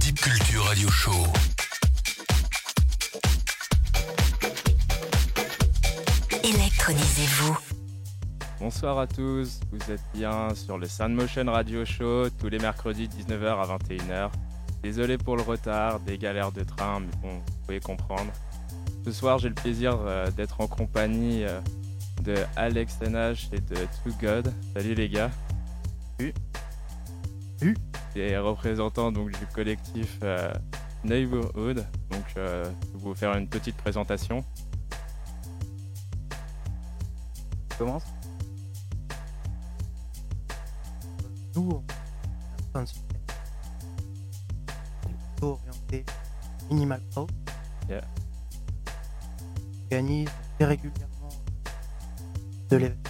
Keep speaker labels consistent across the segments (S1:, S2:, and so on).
S1: Deep Culture Radio Show.
S2: Électronisez-vous.
S3: Bonsoir à tous, vous êtes bien sur le Sound Motion Radio Show tous les mercredis 19h à 21h. Désolé pour le retard, des galères de train, mais bon, vous pouvez comprendre. Ce soir, j'ai le plaisir euh, d'être en compagnie euh, de Alex NH et de Too God. Salut les gars.
S4: Salut.
S3: Salut. Et représentant donc du collectif euh, Neighborhood. Donc, je vais vous faire une petite présentation.
S4: commence. Nous, on plutôt orienté minimal.
S3: Yeah.
S4: On organise très régulièrement de l'événement.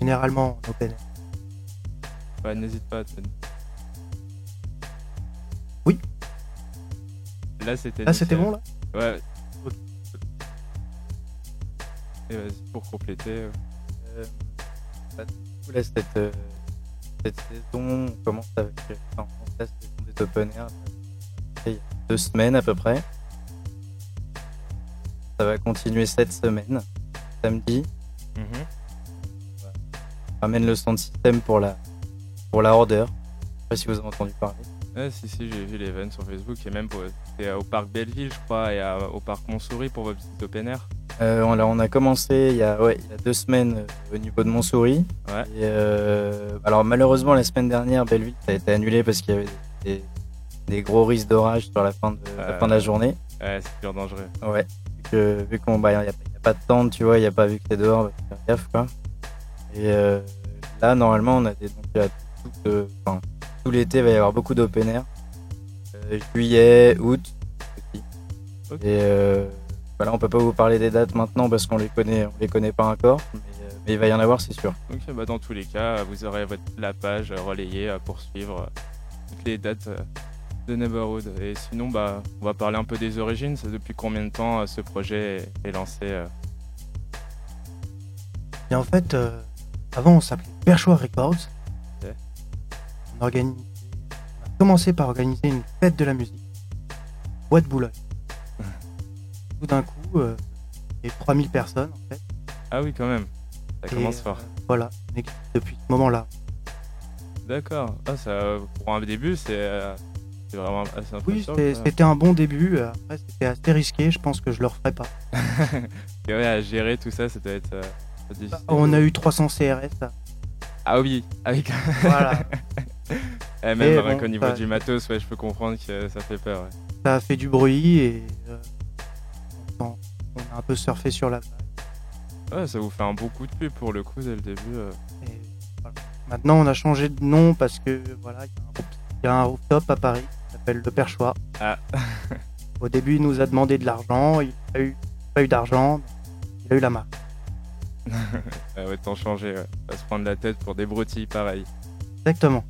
S4: Généralement en open
S3: Ouais, n'hésite pas.
S4: Oui.
S3: Là, c'était.
S4: Ah, c'était bon là
S3: Ouais. Et vas-y, pour compléter. euh,
S5: Euh, bah, du coup, là, cette, euh, cette saison, on commence avec euh, enfin, on la saison des open air il y a deux semaines à peu près. Ça va continuer cette semaine, samedi.
S3: mhm.
S5: On ramène le son de système pour la, pour la order. Je sais pas si vous avez entendu parler.
S3: Ouais, si, si, j'ai vu l'event sur Facebook et même pour, au parc Belleville, je crois, et à- au parc Montsouris pour votre petit open air.
S5: Euh, on, a, on a commencé il y a, ouais, il y a deux semaines euh, au niveau de Montsouris.
S3: Ouais.
S5: Et, euh, alors malheureusement la semaine dernière Belleville ça a été annulé parce qu'il y avait des, des gros risques d'orage sur la fin de la, fin de la journée.
S3: Ouais, c'est sûr dangereux.
S5: Ouais. Vu que vu qu'on bah, a, a pas de tente, tu vois, il y a pas vu que t'es dehors, bah, faire gaffe quoi. Et là normalement on a des donc tout, enfin, tout l'été il va y avoir beaucoup d'open air. Euh, juillet, août aussi. Et euh, voilà, on peut pas vous parler des dates maintenant parce qu'on les connaît, on les connaît pas encore, mais, euh, mais il va y en avoir c'est sûr.
S3: Donc, bah, dans tous les cas, vous aurez votre, la page relayée pour suivre toutes les dates de Neighborhood. Et sinon, bah, on va parler un peu des origines. C'est depuis combien de temps ce projet est, lancé euh?
S4: Et en fait, euh, avant on s'appelait Perchoir Records. On, organise- on a commencé par organiser une fête de la musique. Boîte Boulogne. Tout d'un coup, euh, il y a 3000 personnes en fait.
S3: Ah oui, quand même. Ça
S4: Et,
S3: commence
S4: euh,
S3: fort.
S4: Voilà, on existe depuis ce moment-là.
S3: D'accord. Ah, ça, pour un début, c'est euh, c'est vraiment assez
S4: Oui,
S3: impressionnant.
S4: c'était
S3: quoi.
S4: c'était un bon début. Après, c'était assez risqué. Je pense que je le referai pas.
S3: Et ouais, à gérer tout ça, ça doit être euh, difficile.
S4: On a eu 300 CRS. là.
S3: Ah oui, avec
S4: Voilà.
S3: Eh, même
S4: Et
S3: rien
S4: bon,
S3: qu'au niveau
S4: ça-
S3: du matos, ouais, je peux comprendre que ça fait peur. ouais.
S4: Ça a fait du bruit et euh, on, on a un peu surfé sur la vague.
S3: Ouais, ça vous fait un bon coup de pub pour le coup dès le début. euh.
S4: Et voilà. Maintenant, on a changé de nom parce que voilà, il y a un roof- il y, a un rooftop à Paris qui s'appelle Le Perchoir.
S3: Ah.
S4: Au début, il nous a demandé de l'argent. Il n'a eu, pas eu d'argent. Il a eu la marque.
S3: Ah ouais, tant changer, ouais. Pas se prendre la tête pour des broutilles pareil.
S4: Exactement.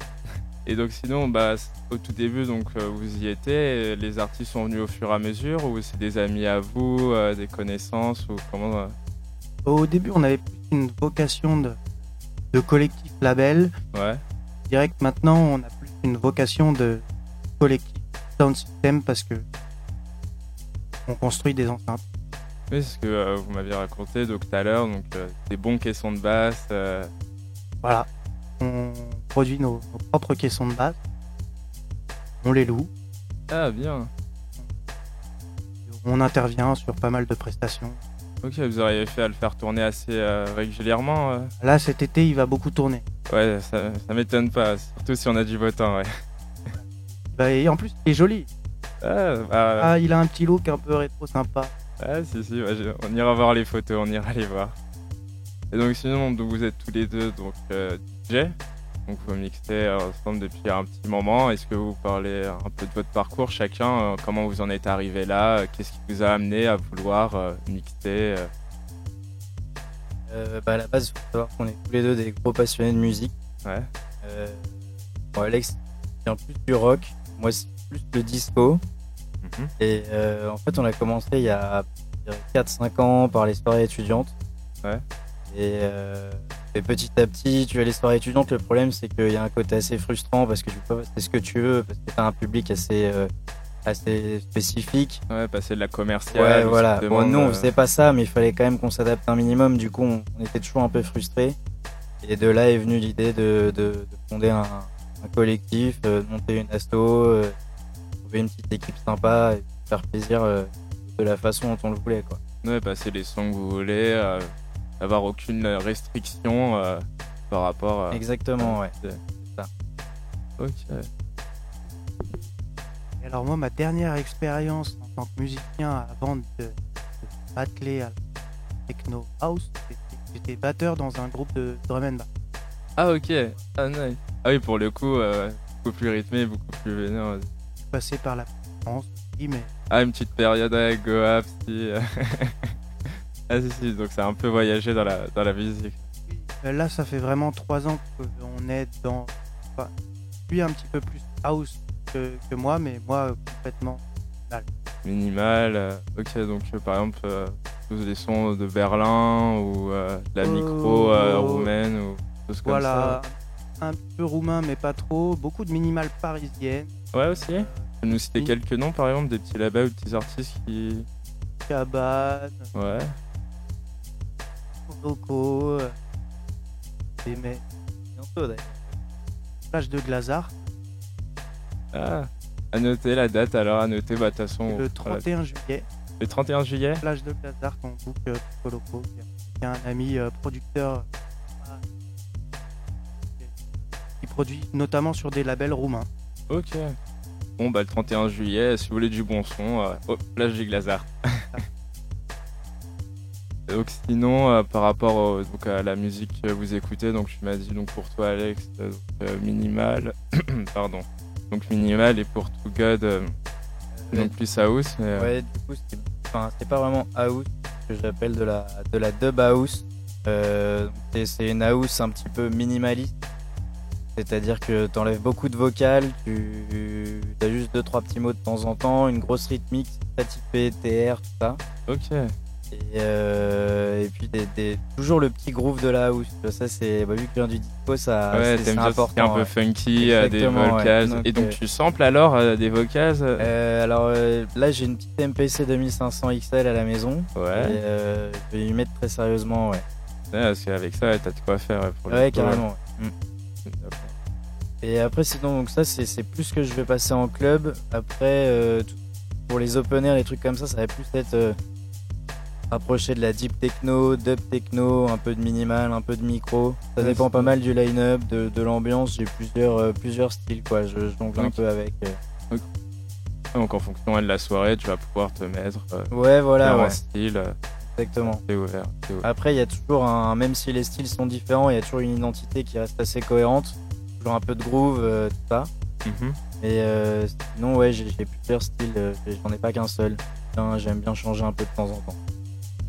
S3: Et donc sinon, bah, au tout début, donc euh, vous y étiez, les artistes sont venus au fur et à mesure ou c'est des amis à vous, euh, des connaissances ou comment euh,
S4: Au début, on avait plus une vocation de, de collectif label.
S3: Ouais.
S4: Je dirais que maintenant, on a plus une vocation de collectif sound system parce que on construit des enceintes.
S3: Oui, c'est ce que vous m'aviez raconté donc tout à l'heure, donc des bons caissons de basse.
S4: Voilà. Produit nos, nos propres caissons de basse. On les loue.
S3: Ah bien.
S4: On intervient sur pas mal de prestations.
S3: Ok, vous auriez fait à le faire tourner assez euh, régulièrement. euh.
S4: Là, cet été, il va beaucoup tourner.
S3: Ouais, ça, ça m'étonne pas, surtout si on a du beau temps, ouais.
S4: Bah, et en plus, il est joli.
S3: Ah, bah,
S4: Ah, il a un petit look un peu rétro sympa.
S3: Ah si si, je- on ira voir les photos, on ira les voir. Et donc sinon, donc, vous êtes tous les deux donc euh, DJ, donc vous mixez euh, ensemble depuis un petit moment. Est-ce que vous parlez un peu de votre parcours chacun, euh, comment vous en êtes arrivé là, euh, qu'est-ce qui vous a amené à vouloir mixer euh,
S5: bah, à la base, il faut savoir qu'on est tous les deux des gros passionnés de musique.
S3: Ouais.
S5: Euh, bon, Alex vient plus du rock, moi c'est plus le disco.
S3: Mhm.
S5: Et euh, en fait, on a commencé il y a 4-5 ans par les soirées étudiantes.
S3: Ouais.
S5: Et Et petit à petit, tu as les soirées étudiantes. Le problème, c'est qu'il y a un côté assez frustrant parce que tu peux c'est ce que tu veux, parce que tu as un public assez, euh, assez spécifique.
S3: Ouais, passer de la commerciale.
S5: Ouais, voilà. Bon, nous, on
S3: euh,
S5: faisait pas ça, mais il fallait quand même qu'on s'adapte un minimum. Du coup, on, on était toujours un peu frustrés. Et de là est venue l'idée de, de, de fonder un, un collectif, euh, de monter une asto, euh, trouver une petite équipe sympa et faire plaisir euh, de la façon dont on le voulait, quoi.
S3: Ouais, passer les sons que vous voulez, euh, avoir aucune restriction euh, par rapport à.
S5: Exactement, ouais.
S3: Ok.
S4: Et alors moi, ma dernière expérience en tant que musicien avant de, de m'atteler à techno house, j'étais batteur dans un groupe de drum and bass.
S3: Ah, ok. Ah, nice. Ah, oui, pour le coup, euh, beaucoup plus rythmé, beaucoup plus vénère.
S4: Je suis passé par la France aussi, mais
S3: Ah, une petite période avec Goa, si. Ah, si, si, donc c'est un peu voyagé dans la, dans la musique.
S4: euh, là, ça fait vraiment trois ans qu'on est dans... Enfin, lui un petit peu plus house que, que moi, mais moi complètement...
S3: Minimal. euh, ok, donc euh, par exemple, euh, tous les sons de Berlin ou la micro roumaine ou choses comme
S4: Voilà, un peu roumain, mais pas trop. Beaucoup de minimales parisiennes.
S3: ça. Ouais, aussi. Nous citer
S4: Oui.
S3: quelques noms, par exemple, des petits labels ou des petits artistes qui.
S4: Cabane,
S3: Ouais.
S4: Loco, euh, et mais
S5: Bientôt, d'ailleurs.
S4: plage de Glazard.
S3: Ah. À noter la date alors, à noter, bah, de toute façon.
S4: Le
S3: voilà.
S4: 31 juillet,
S3: Le 31 juillet
S4: plage de Glazard qu'on book euh, pour Loco, qui est- un ami euh, producteur euh, qui produit notamment sur des labels roumains.
S3: Ok. Bon, bah, le 31 juillet, si vous voulez du bon son, oh, plage du Glazard. donc, sinon, euh, par rapport au- donc, à la musique que vous écoutez, donc tu m'as dit donc pour toi, Alex, euh, euh, minimal. Pardon. Donc, minimal et pour To God, euh, donc plus house. Mais,
S5: Ouais, du coup, c'était c'était pas vraiment house, que j'appelle de la, de la dub house. C'est- une house un petit peu minimaliste. C'est-à-dire que t'enlèves beaucoup de vocales, tu as juste deux trois petits mots de temps en temps, une grosse rythmique, typé TR, tout ça.
S3: Ok.
S5: Et, euh, et puis des, des- toujours le petit groove de la house. Ça c'est bah, vu que je viens du disco, ça
S3: ouais,
S5: c'est- c'est important.
S3: un peu funky, euh, des
S5: Exactement, ouais.
S3: vocals.
S5: Donc,
S3: et donc,
S5: euh,
S3: tu samples alors euh, des vocals
S5: alors là j'ai une petite MPC 2500 XL à la maison.
S3: Ouais.
S5: Et je vais y mettre très sérieusement, ouais.
S3: Parce qu'avec ça, t'as de quoi faire pour
S5: Ouais, carrément. Mm. Et après, sinon, donc ça, c'est c'est plus que je vais passer en club. Après, pour les open air, les trucs comme ça, ça va plus être rapproché de la deep techno, dub techno, un peu de minimal, un peu de micro. Ça dépend
S3: c'est-
S5: pas mal du line-up, de, de l'ambiance. J'ai plusieurs, euh, plusieurs styles, quoi. Je jongle un peu avec. euh.
S3: Donc, en fonction de la soirée, tu vas pouvoir te mettre euh,
S5: Ouais, voilà, ouais,
S3: styles. euh,
S5: exactement.
S3: t'es ouvert.
S5: Après, il y a toujours un, même si les styles sont différents, il y a toujours une identité qui reste assez cohérente. Toujours un peu de groove, tout ça.
S3: Mhm.
S5: Et euh, sinon, ouais, j'ai plusieurs styles, euh, j'en ai pas qu'un seul. J'aime bien changer un peu de temps en temps.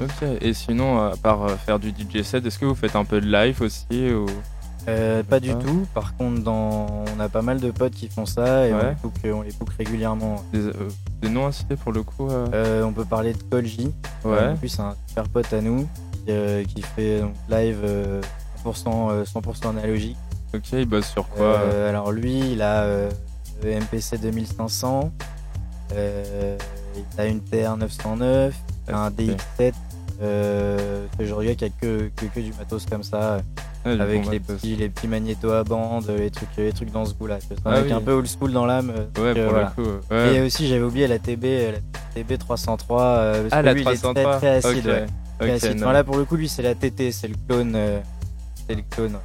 S3: Ok. Et sinon, à part euh, faire du DJ set, est-ce que vous faites un peu de live aussi ou...
S5: Euh, pas du tout. Par contre, dans... on a pas mal de potes qui font ça et on,
S3: Ouais.
S5: book, on les book régulièrement.
S3: des, euh, des noms à citer pour le coup euh,
S5: Euh, on peut parler de Kolji.
S3: Ouais.
S5: En plus, c'est un super pote à nous qui, euh, qui fait donc, live euh, 100%, euh, 100% analogique.
S3: Ok, il bosse sur quoi euh
S5: Euh, alors lui, il a euh, le MPC 2500, euh, il a une TR 909, il a un
S3: Ok.
S5: DX7. Euh, genre gars qui a que, que, que du matos comme ça,
S3: du
S5: avec les petits, les petits magnétos à bande, les trucs, les trucs dans ce goût-là. C'est un
S3: Ah
S5: mec
S3: oui.
S5: un peu old school dans l'âme. euh,
S3: Ouais,
S5: donc, euh,
S3: pour
S5: voilà.
S3: le coup. ouais.
S5: Et aussi, j'avais oublié la TB, euh, la TB 303. euh, parce
S3: ah,
S5: que
S3: la
S5: lui, il est
S3: 303.
S5: très, très acide.
S3: ok.
S5: ouais. Très
S3: Ok,
S5: acide.
S3: non.
S5: Enfin, là, pour le coup, lui, c'est la TT, c'est le clone. euh, c'est le clone. ouais.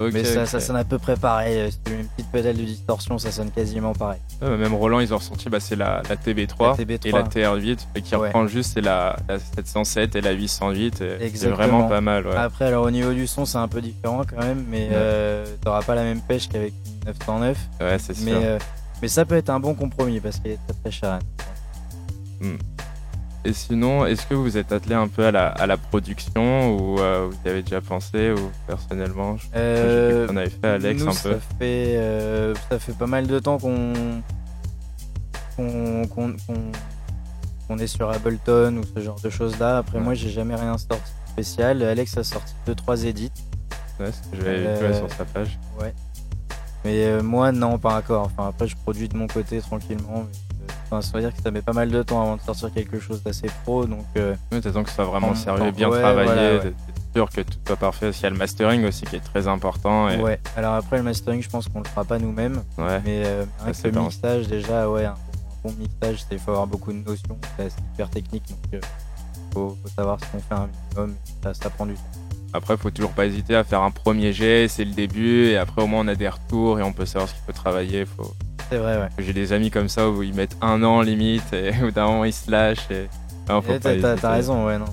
S5: Mais ça, sonne à peu près pareil. euh, Si tu mets une petite pédale de distorsion, ça sonne quasiment pareil.
S3: Ouais, même Roland, ils ont ressorti, bah, c'est la, la TB3
S5: La TB3.
S3: et la TR8, et qui
S5: Ouais.
S3: reprend juste c'est la, la 707 et la 808. et C'est vraiment pas mal. Ouais.
S5: Après, alors au niveau du son, c'est un peu différent quand même, mais euh, t'auras pas la même pêche qu'avec une 909.
S3: ouais, c'est sûr.
S5: Mais, euh, mais ça peut être un bon compromis parce qu'il est très très cher.
S3: Et sinon, est-ce que vous êtes attelé un peu à la, à la production ou euh, vous y avez déjà pensé ou personnellement je-
S5: Euh,
S3: On avait fait Alex
S5: nous,
S3: un
S5: ça
S3: peu.
S5: fait, euh, ça fait pas mal de temps qu'on qu'on qu'on- qu'on est sur Ableton ou ce genre de choses là. Après,
S3: Ouais.
S5: moi, j'ai jamais rien sorti spécial. Alex a sorti 2-3 édits.
S3: Ouais, ce que j'avais vu
S5: Euh,
S3: sur sa page.
S5: Ouais. Mais euh, moi, non, pas encore. Enfin, après, je produis de mon côté tranquillement. Mais, euh, enfin, ça veut dire que ça met pas mal de temps avant de sortir quelque chose d'assez pro. Donc, euh,
S3: Oui, t'attends que ce soit vraiment
S5: En-
S3: sérieux,
S5: en-
S3: bien
S5: ouais,
S3: travaillé,
S5: voilà, ouais.
S3: sûr que tout soit parfait. Parce qu'il y a le mastering aussi qui est très important. Et...
S5: ouais. Alors après, le mastering, je pense qu'on le fera pas nous-mêmes.
S3: Ouais.
S5: Mais euh, le mixage, déjà, ouais, un, bon- mixage, il faut avoir beaucoup de notions. C'est hyper technique. Donc, euh, faut, faut savoir ce qu'on fait un minimum. Ça prend du temps.
S3: Après, faut toujours pas hésiter à faire un premier jet, c'est le début, et après au moins on a des retours et on peut savoir ce qu'il faut travailler. Faut...
S5: C'est vrai, ouais.
S3: J'ai des amis comme ça où ils mettent un an limite, et au bout d'un moment ils se lâchent. Et... Non,
S5: T'as t'as-
S3: hésiter.
S5: t'as raison, ouais, non.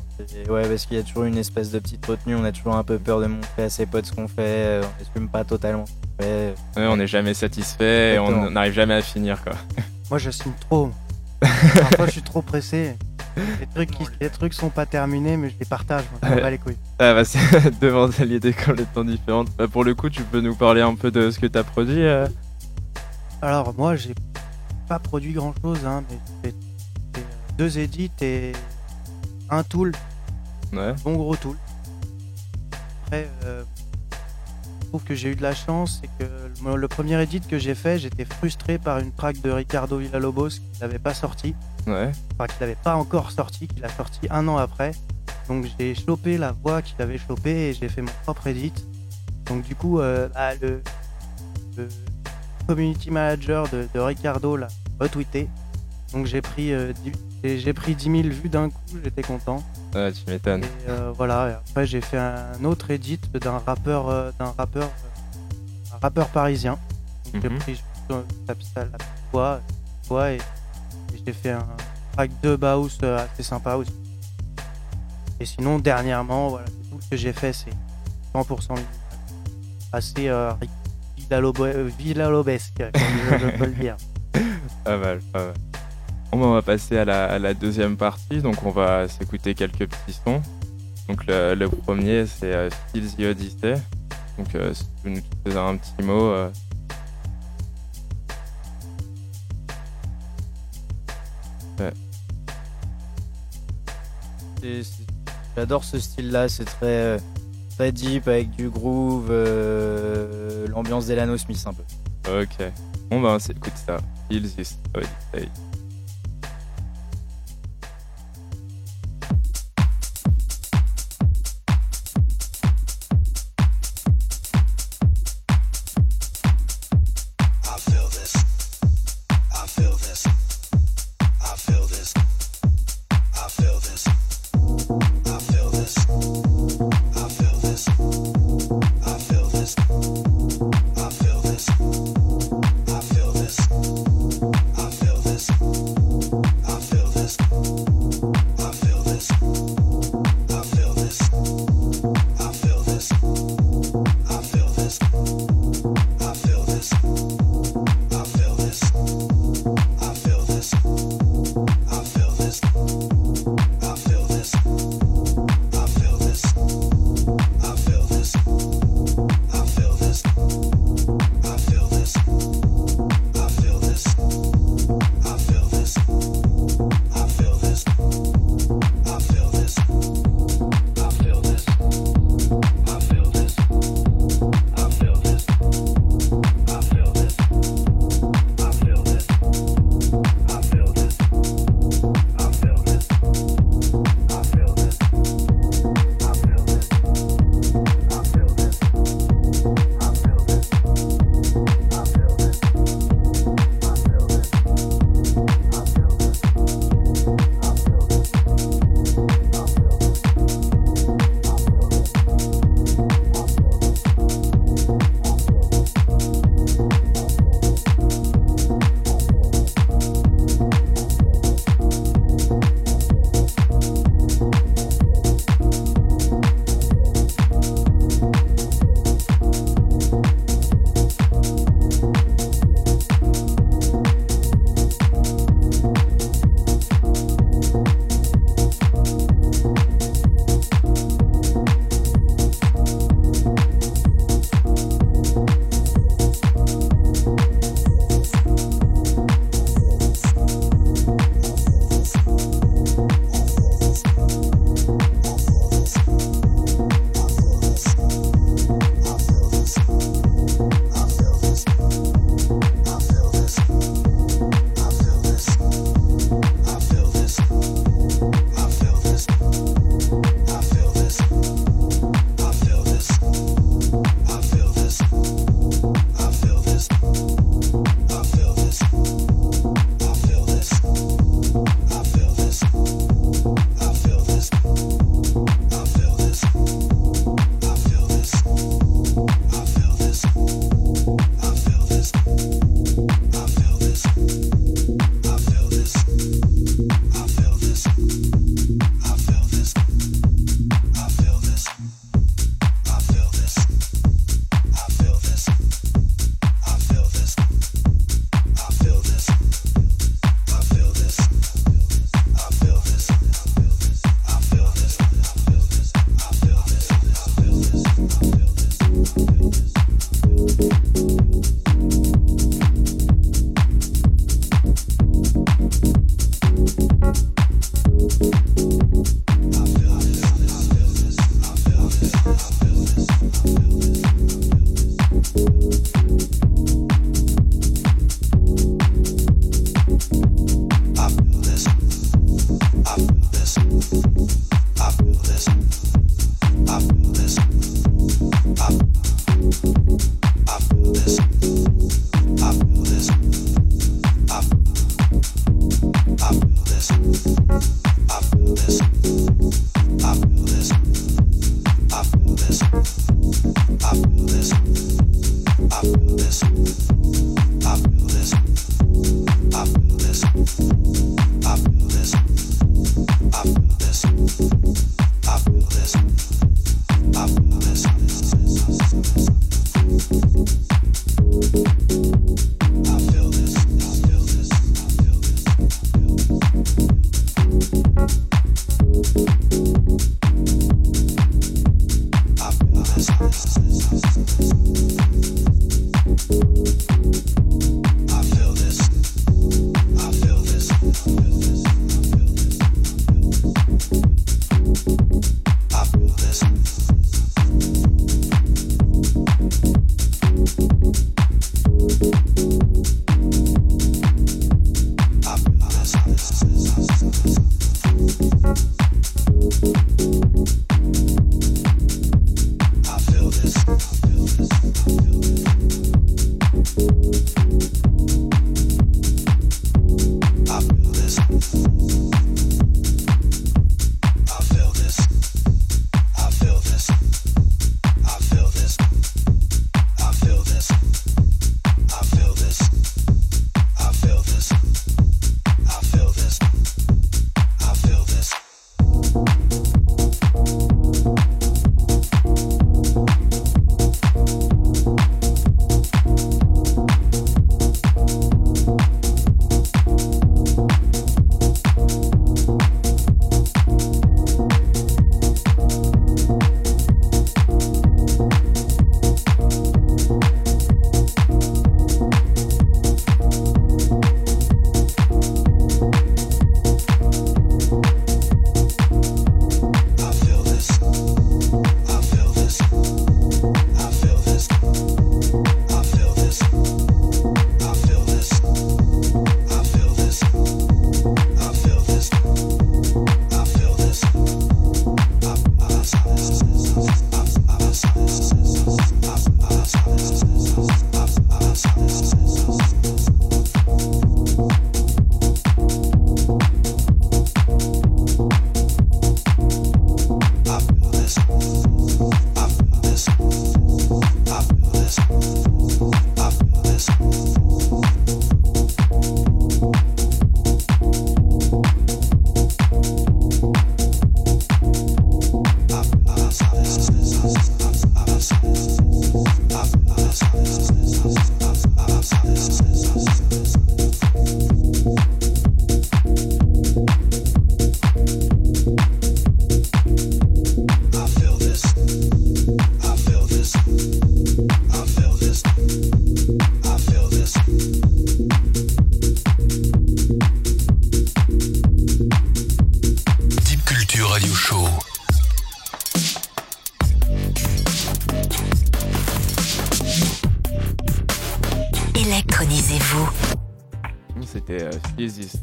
S5: Ouais, parce qu'il y a toujours une espèce de petite retenue, on a toujours un peu peur de montrer à ses potes ce qu'on fait, euh, on n'assume pas totalement ce qu'on fait.
S3: Ouais, on n'est jamais satisfait, et on n'arrive jamais à finir quoi.
S4: Moi, je signe trop. Parfois, je suis trop pressé. Les trucs, qui, les trucs sont pas terminés, mais je les partage. Moi, je m'en
S3: Ouais.
S4: bats les couilles.
S3: Ah bah c'est deux mentalités complètement différentes. Bah, pour le coup, tu peux nous parler un peu de ce que t'as produit euh
S4: Alors, moi, j'ai pas produit grand chose, hein, mais j'ai fait deux edits et un tool,
S3: Ouais.
S4: bon gros tool. Après, euh, je trouve que j'ai eu de la chance, c'est que le, premier edit que j'ai fait, j'étais frustré par une track de Ricardo Villalobos qui n'avait pas sorti.
S3: Ouais.
S4: enfin qu'il n'avait pas encore sorti, qu'il a sorti un an après. Donc j'ai chopé la voix qu'il avait chopé et j'ai fait mon propre edit. Donc du coup, euh, bah, le, le community manager de, de Ricardo l'a retweeté. Donc j'ai pris, euh, dix- j'ai j'ai pris 10 000 vues d'un coup, j'étais content.
S3: Ouais, tu m'étonnes.
S4: Et euh, voilà, et après j'ai fait un autre edit d'un rappeur, euh, d'un rappeur, euh, un rappeur parisien. Donc j'ai
S3: Mhm.
S4: pris juste, euh, la, voix, et, et j'ai fait un track de Baus euh, assez sympa aussi. Et sinon, dernièrement, voilà, tout ce que j'ai fait, c'est 100% minimal. Assez euh, euh, villalobesque, comme je, je peux le dire.
S3: Pas mal, pas mal. Bon, bah, on va passer à la, à la deuxième partie. Donc, on va s'écouter quelques petits sons. Donc, le, le premier, c'est euh, Still the Odyssey. Donc, euh, si tu nous faisais un petit mot. euh,
S5: J'adore ce style-là, c'est très, euh, deep avec du groove, euh, l'ambiance d'Elano Smith un peu.
S3: Ok. Bon, bah, on s'écoute ça. Still the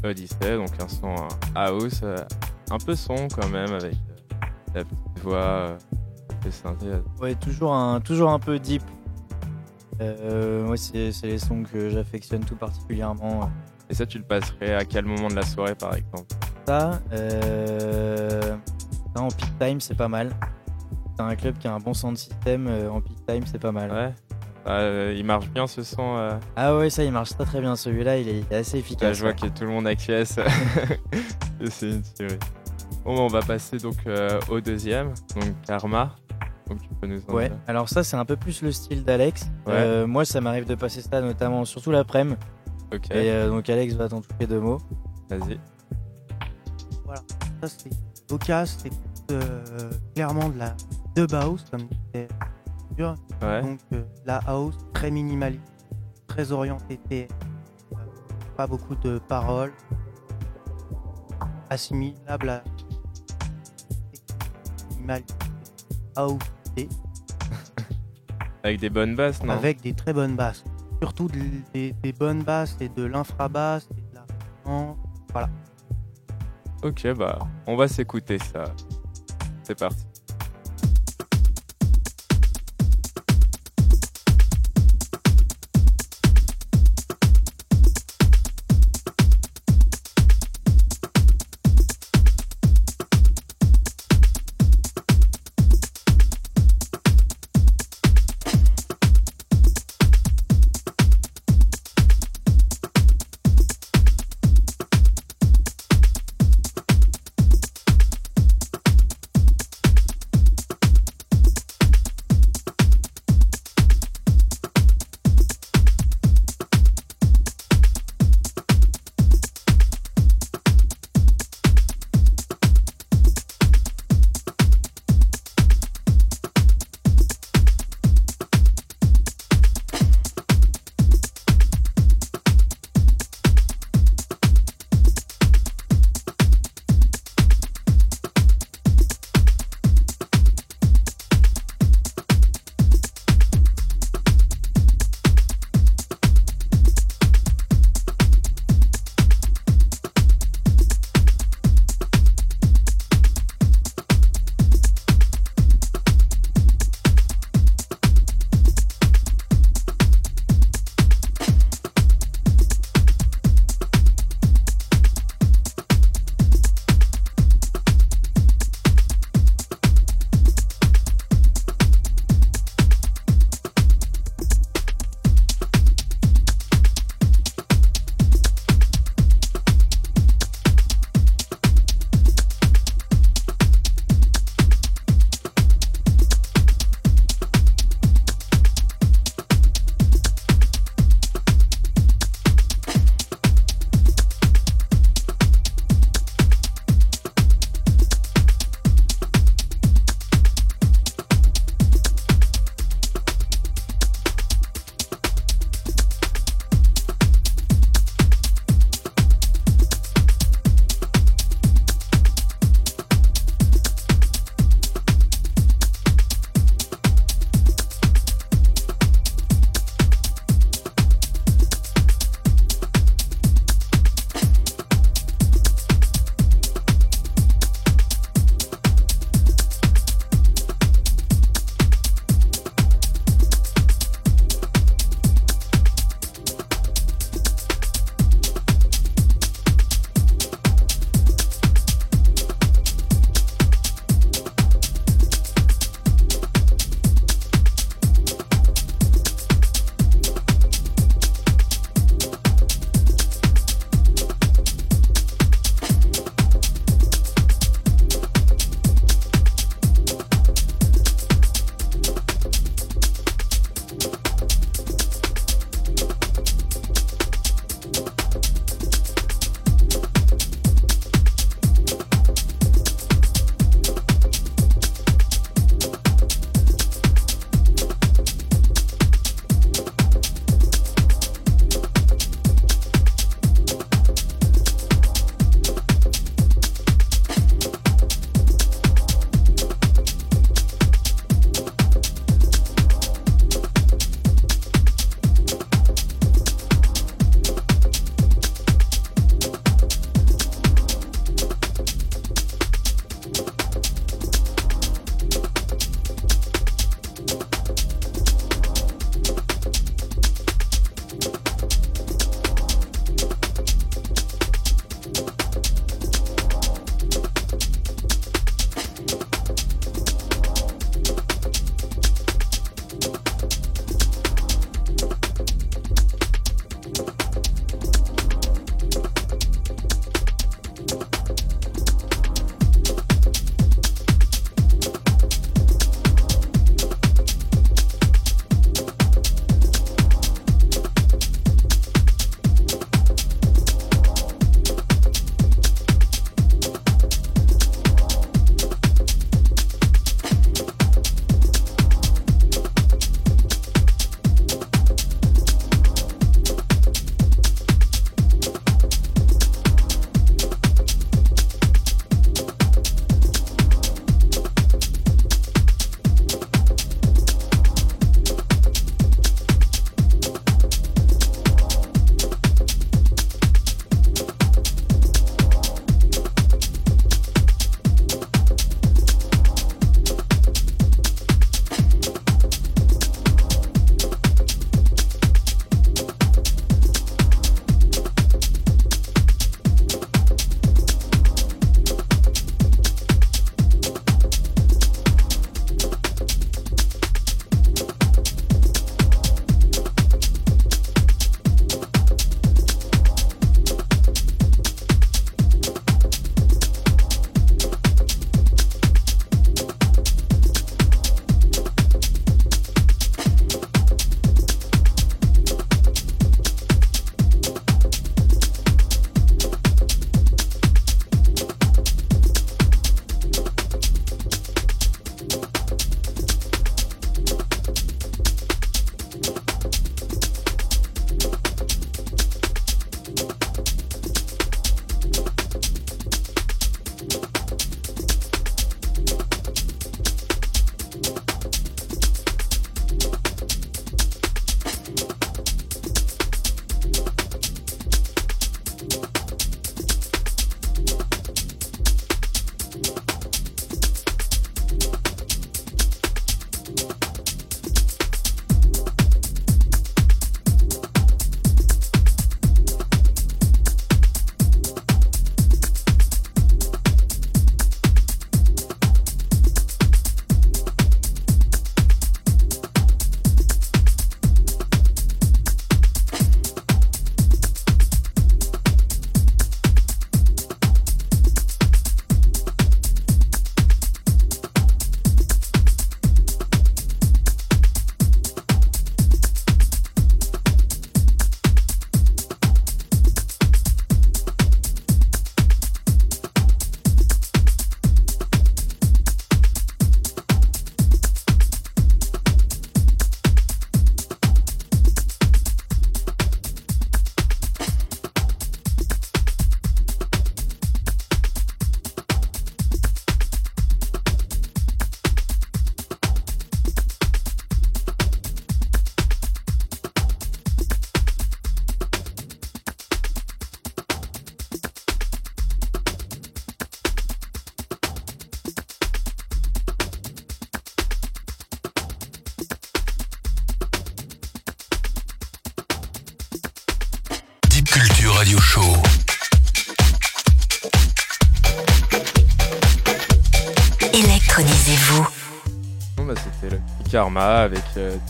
S3: Odyssey, donc un son house, euh, un peu son quand même, avec euh, la petite voix, euh,
S5: Ouais, toujours un, toujours un peu deep. moi, c'est les sons que j'affectionne tout particulièrement.
S3: Et ça, tu le passerais à quel moment de la soirée, par exemple?
S5: Ça, en peak time, c'est pas mal. C'est un club qui a un bon sound système. en peak time, c'est pas mal.
S3: Ouais. Euh, il marche bien ce son. Euh.
S5: Ah ouais, ça il marche très très bien. Celui-là, il est, assez efficace.
S3: je vois que tout le monde acquiesce. c'est une Bon, bah, on va passer donc euh, au deuxième, donc Karma. Donc tu peux nous en
S5: Ouais. Alors ça, c'est un peu plus le style d'Alex. moi, ça m'arrive de passer ça notamment, surtout l'après-midi.
S3: Ok.
S5: Et donc Alex va t'en toucher deux mots.
S3: Vas-y.
S4: Voilà. Ça c'est Voca, c'est clairement de la de house comme disait
S3: Ouais.
S4: Donc euh, la house très minimaliste, très orientée. Euh, pas beaucoup de paroles, assimilable à minimaliste house
S3: Avec des bonnes basses, non?
S4: Avec des très bonnes basses. Surtout de- des, des bonnes basses et de l'infrabasse et de la résonance.
S3: Ok, bah, on va s'écouter ça. C'est parti.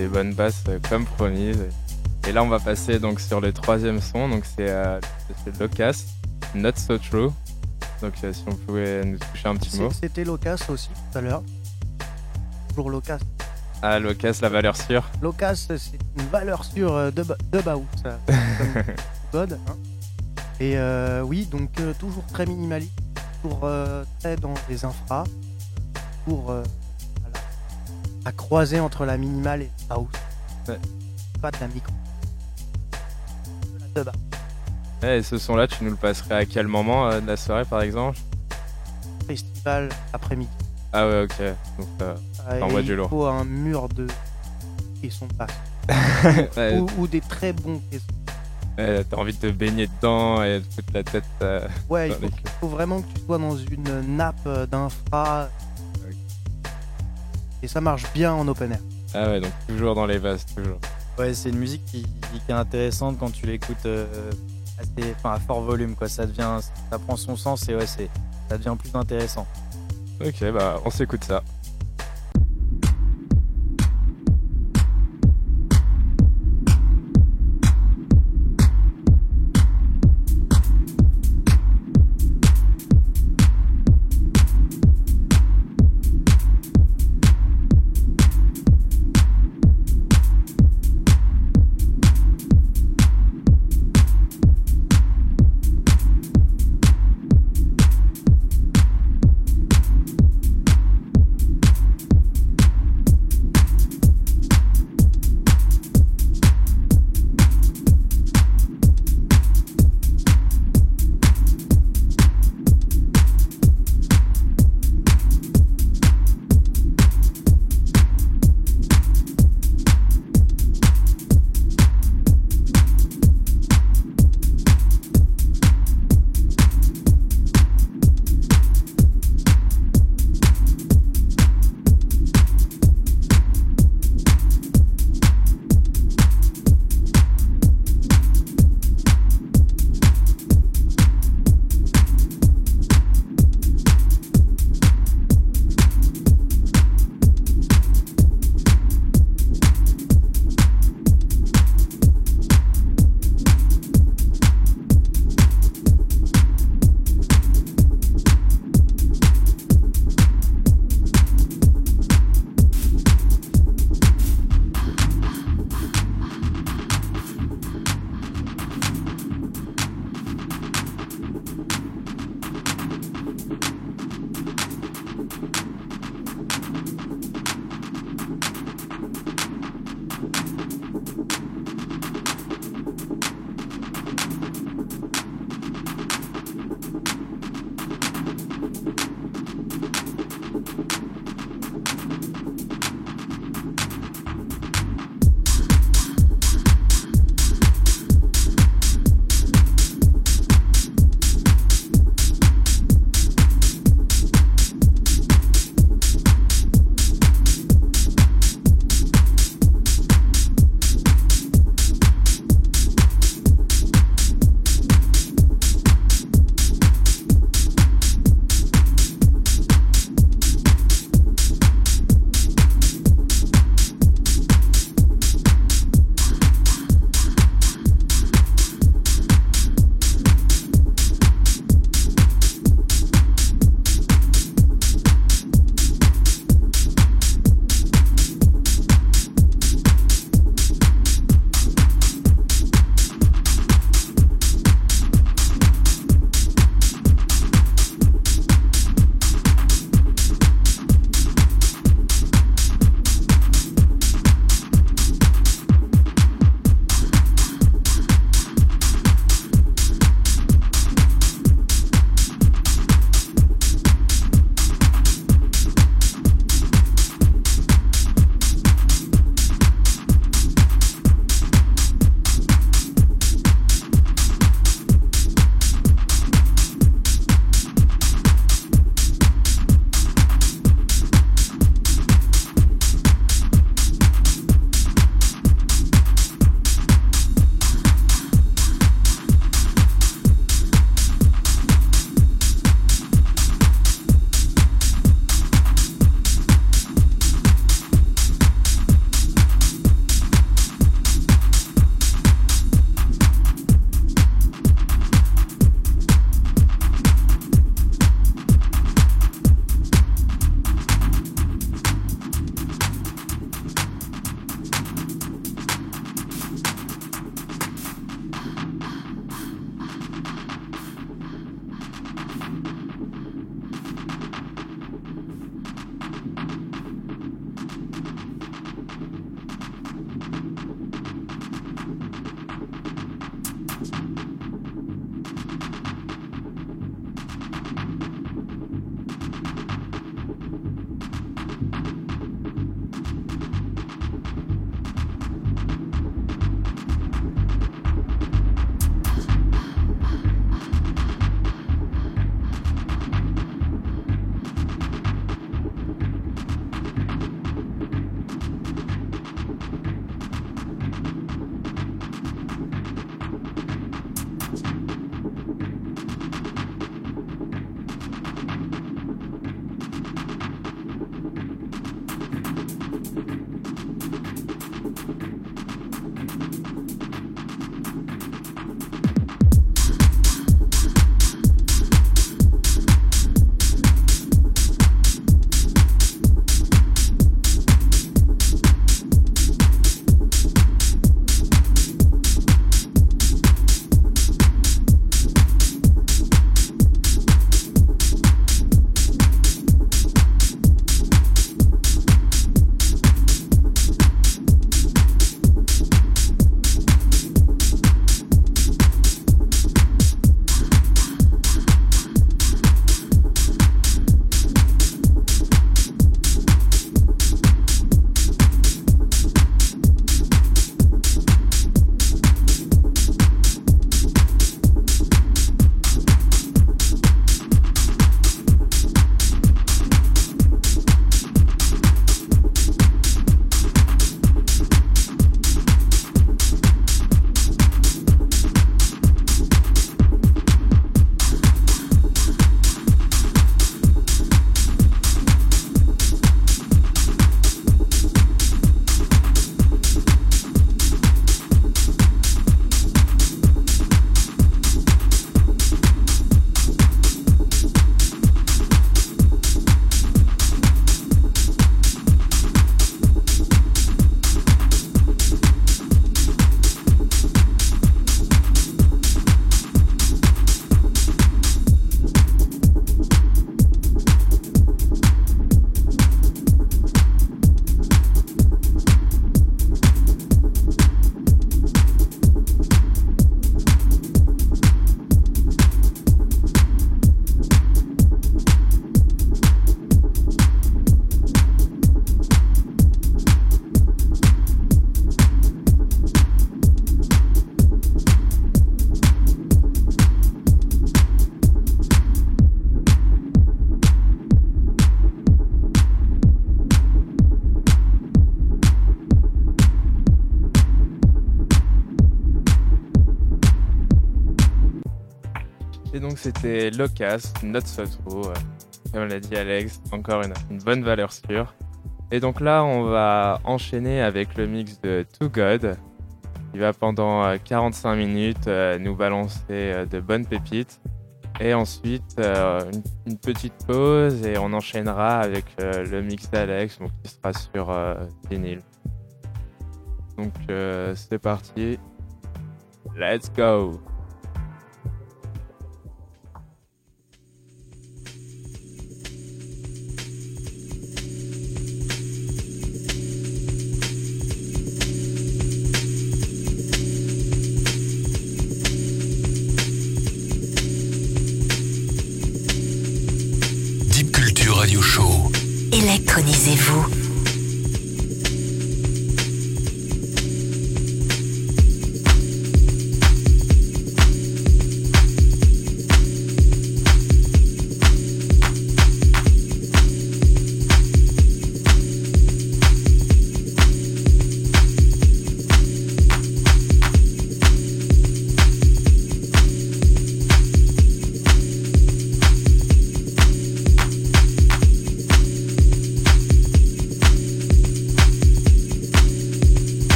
S3: Des bonnes basses euh, comme promis. Et là, on va passer donc sur le troisième son. Donc, c'est euh, Locas, Not So True. Donc, euh, si on pouvait nous toucher un petit mot.
S4: C'était Locas aussi tout à l'heure. Toujours Locas.
S3: Ah, Locas, la valeur sûre.
S4: Locas, c'est une valeur sûre euh, de, de Baout, ça, comme God. hein. Et euh, oui, donc toujours très minimaliste, toujours très dans les infras, pour à croiser entre la minimale et la house.
S3: Ouais.
S4: Pas de la micro. De la dub.
S3: Eh, Et ce son-là, tu nous le passerais à quel moment euh, de la soirée, par exemple?
S4: Festival après-midi.
S3: Ah ouais, ok. Donc, euh,
S4: et
S3: T'envoies
S4: il
S3: du lourd.
S4: faut un mur de caissons de basse.
S3: ouais,
S4: Ou, ou des très bons caissons.
S3: ouais, t'as envie de te baigner dedans et de foutre la tête. euh,
S4: Ouais, il faut, il faut vraiment que tu sois dans une nappe euh, d'infra. Et ça marche bien en open air.
S3: Ah ouais, donc toujours dans les vases, toujours.
S5: Ouais, c'est une musique qui, qui est intéressante quand tu l'écoutes euh, assez- enfin, à fort volume, quoi. Ça devient, ça prend son sens et ouais, c'est, ça devient plus intéressant.
S3: Ok, bah on s'écoute ça. C'était Locas, Not So euh, comme l'a dit Alex, encore une, bonne valeur sûre. Et donc là, on va enchaîner avec le mix de To God, qui va pendant euh, 45 minutes euh, nous balancer euh, de bonnes pépites. Et ensuite, euh, une, petite pause et on enchaînera avec euh, le mix d'Alex, qui sera sur euh, vinyle. Donc euh, c'est parti. Let's go!
S2: Électronisez-vous.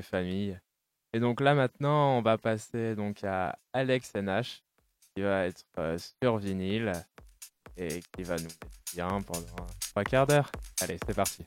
S3: Familles. Et donc là maintenant, on va passer donc à Alex NH qui va être euh, sur vinyle et qui va nous mettre bien pendant trois quarts d'heure. Allez, c'est parti.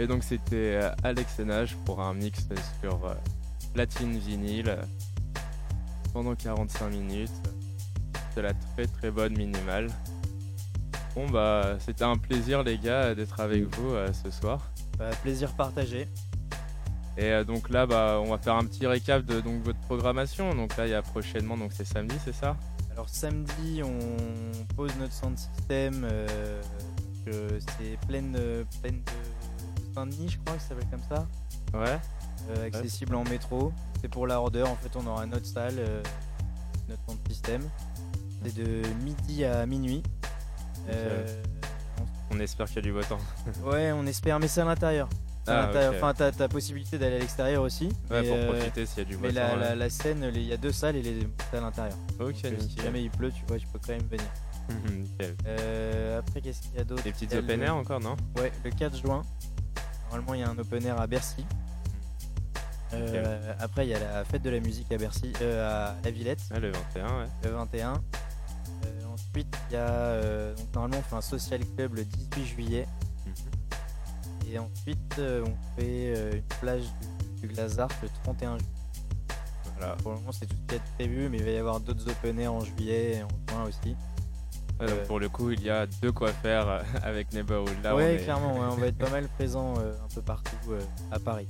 S3: Et donc c'était euh, Alex Nage pour un mix sur euh, platine vinyle euh, pendant 45 minutes. De la très très bonne minimale. Bon bah c'était un plaisir les gars d'être avec vous euh, ce soir.
S5: Bah, plaisir partagé.
S3: Et euh, donc là bah on va faire un petit récap de donc votre programmation. Donc là il y a prochainement donc c'est samedi c'est ça?
S5: Alors samedi, on pose notre sound system. euh, euh, c'est pleine, euh, pleine de Saint-Denis, je crois que ça s'appelle comme ça.
S3: Ouais.
S5: euh, accessible en métro. C'est pour la hors En fait, on aura notre salle, euh, notre sound system. C'est de midi à minuit. Euh,
S3: On espère qu'il y a du beau temps.
S5: ouais, on espère, mais c'est à l'intérieur.
S3: Ah,
S5: l'intérieur.
S3: ok.
S5: Enfin, t'as t'as possibilité d'aller à l'extérieur aussi.
S3: Ouais
S5: mais,
S3: pour
S5: euh,
S3: profiter s'il y a du beau
S5: Mais
S3: temps.
S5: la,
S3: ouais.
S5: la- la scène, il y a deux salles et les c'est à l'intérieur.
S3: Ok
S5: Donc, euh, si jamais il pleut, tu vois, tu peux quand même venir. Euh, après, qu'est-ce qu'il y a d'autre?
S3: Des petites open
S5: le-
S3: air encore non?
S5: Ouais, le 4 juin. Normalement, il y a un open air à Bercy. Euh, Après, il y a la fête de la musique à Bercy, euh, à la Villette,
S3: Ouais, Le 21 ouais.
S5: le 21. Euh, ensuite, il y a. donc, normalement, on fait un social club le 18 juillet.
S3: Mhm.
S5: Et ensuite, on fait une plage du, du Glazart le 31 juillet.
S3: Voilà.
S5: Pour le moment, c'est tout ce qui est prévu, mais il va y avoir d'autres open air en juillet et en juin aussi.
S3: Ouais, donc
S5: Euh,
S3: pour le coup, il y a de quoi faire euh, avec Neighborhood. Là, on
S5: ouais,
S3: est-
S5: clairement, ouais, on va être pas mal présent euh, un peu partout euh, à Paris.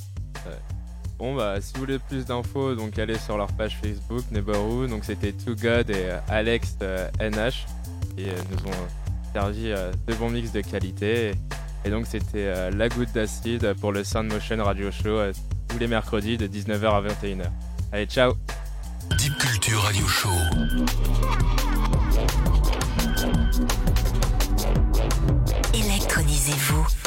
S3: Bon, bah, si vous voulez plus d'infos, donc allez sur leur page Facebook, Neighborhood. Donc, c'était Too God et euh, Alex euh, NH qui euh, nous ont servi euh, de bons mix de qualité. Et donc, c'était euh, La Goutte d'Acide pour le Sound Motion Radio Show euh, tous les mercredis de 19h à 21h. Allez, ciao!
S2: Deep Culture Radio Show. Électronisez-vous.